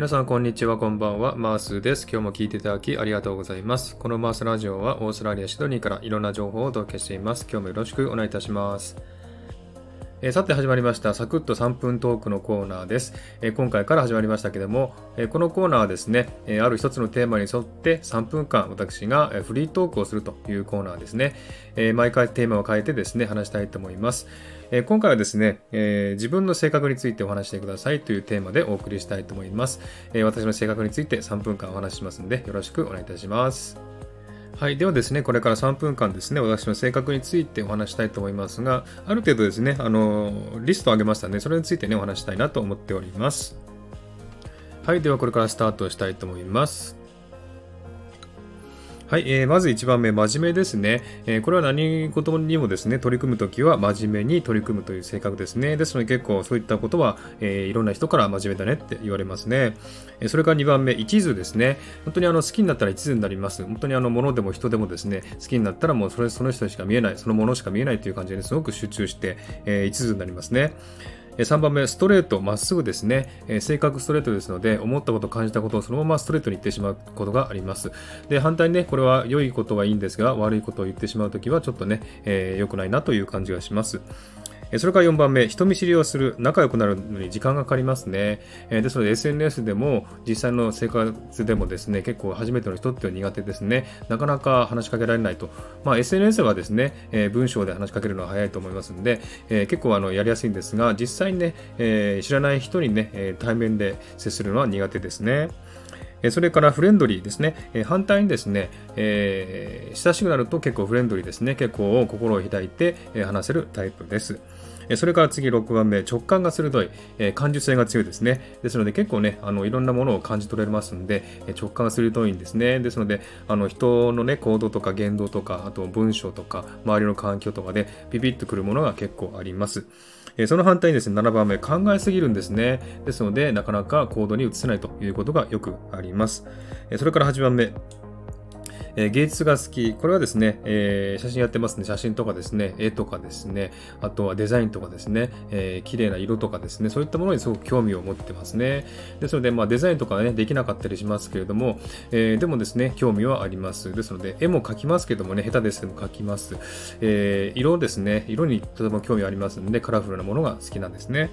皆さんこんにちは、こんばんは。マースです。今日も聞いていただきありがとうございます。このマースラジオはオーストラリア・シドニーからいろんな情報をお届けしています。今日もよろしくお願いいたします。え、さて始まりましたサクッと3分トークのコーナーです、え、今回から始まりましたけども、え、このコーナーはですね、えある一つのテーマに沿って3分間私がフリートークをするというコーナーですね、え毎回テーマを変えてですね話したいと思います、え今回はですね、え自分の性格についてお話してくださいというテーマでお送りしたいと思います、え私の性格について3分間お話ししますのでよろしくお願いいたします。はい。ではですね、これから3分間ですね、私の性格についてお話したいと思いますが、ある程度ですね、あの、リストを上げましたので、それについてね、お話したいなと思っております。はい。では、これからスタートしたいと思います。はい、えー、まず1番目、真面目ですね。えー、これは何事にもですね、取り組むときは真面目に取り組むという性格ですね。ですので結構そういったことは、えー、いろんな人から真面目だねって言われますね。え、それから2番目、一途ですね。本当にあの好きになったら一途になります。本当にあの物でも人でもですね、好きになったらもうそれその人しか見えない、そのものしか見えないという感じですごく集中して、え、一途になりますね。3番目、ストレート、まっすぐですね。え性格ストレートですので、思ったこと、感じたことをそのままストレートに言ってしまうことがあります。で、反対にね、これは良いことはいいんですが、悪いことを言ってしまうときは、ちょっとね、えー、良くないなという感じがします。それから4番目、人見知りをする、仲良くなるのに時間がかかりますね。ですので SNS でも実際の生活でもですね、結構初めての人って苦手ですね。なかなか話しかけられないと。まあ、SNS はですね、え文章で話しかけるのは早いと思いますので、え結構あのやりやすいんですが、実際にね、え知らない人にね、対面で接するのは苦手ですね。それからフレンドリーですね。反対にですね、えー、親しくなると結構フレンドリーですね。結構心を開いて話せるタイプです。それから次6番目、直感が鋭い、え感受性が強いですね。ですので結構ね、あのいろんなものを感じ取れますので、直感が鋭いんですね。ですので、あの人のね、行動とか言動とか、あと文章とか、周りの環境とかでビビッとくるものが結構あります。その反対にですね、7番目、考えすぎるんですね。ですので、なかなか行動に移せないということがよくあります。それから8番目、えー、芸術が好き。これはですね、えー、写真やってますね。写真とかですね、絵とかですね、あとはデザインとかですね、えー、綺麗な色とかですね、そういったものにすごく興味を持ってますね。ですので、まあ、デザインとかね、できなかったりしますけれども、えー、でもですね、興味はあります。ですので、絵も描きますけどもね、下手ですけども描きます。えー、色ですね、色にとても興味ありますので、カラフルなものが好きなんですね。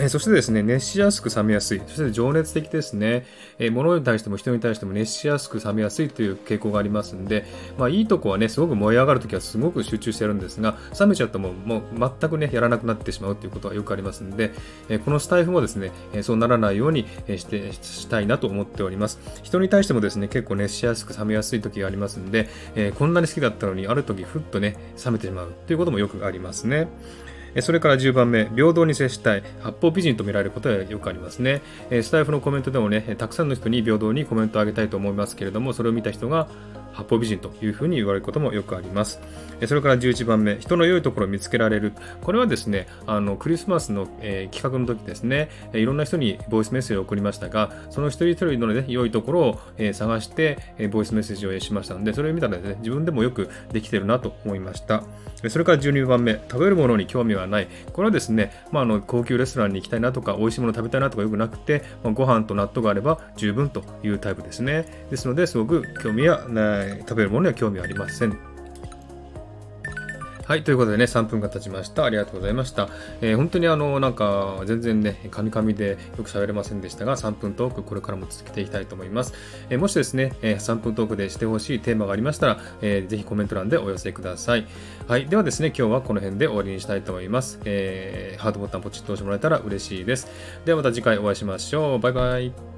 えそしてですね、熱しやすく冷めやすい。そして情熱的ですね。え物に対しても人に対しても熱しやすく冷めやすいという傾向がありますんで、まあいいとこはね、すごく燃え上がるときはすごく集中してるんですが、冷めちゃうとももう全くね、やらなくなってしまうということはよくありますんで、えこのスタイフもですね、えそうならないようにして、したいなと思っております。人に対してもですね、結構熱しやすく冷めやすい時がありますんで、えこんなに好きだったのに、ある時ふっとね、冷めてしまうということもよくありますね。それから10番目、平等に接したい、八方美人と見られることはよくありますね。スタイフのコメントでもね、たくさんの人に平等にコメントをあげたいと思いますけれども、それを見た人が、八方美人というふうに言われることもよくあります。それから11番目、人の良いところを見つけられる。これはですね、あの、クリスマスの、えー、企画の時ですね、いろんな人にボイスメッセージを送りましたが、その一人一人の、ね、良いところを、えー、探して、えー、ボイスメッセージをしましたので、それを見たらですね、自分でもよくできてるなと思いました。それから12番目、食べるものに興味はない。これはですね、まあ、あの高級レストランに行きたいなとか、美味しいもの食べたいなとかよくなくて、まあ、ご飯と納豆があれば十分というタイプですね。ですので、すごく興味はない、食べるものには興味ありません。はい、ということでね、3分が経ちました。ありがとうございました。えー、本当にあの、なんか、全然ね、カミカミでよく喋れませんでしたが、3分トーク、これからも続けていきたいと思います。えー、もしですね、えー、3分トークでしてほしいテーマがありましたら、えー、ぜひコメント欄でお寄せください。はい、ではですね、今日はこの辺で終わりにしたいと思います。え、ハートボタンポチッと押してもらえたら嬉しいです。ではまた次回お会いしましょう。バイバイ。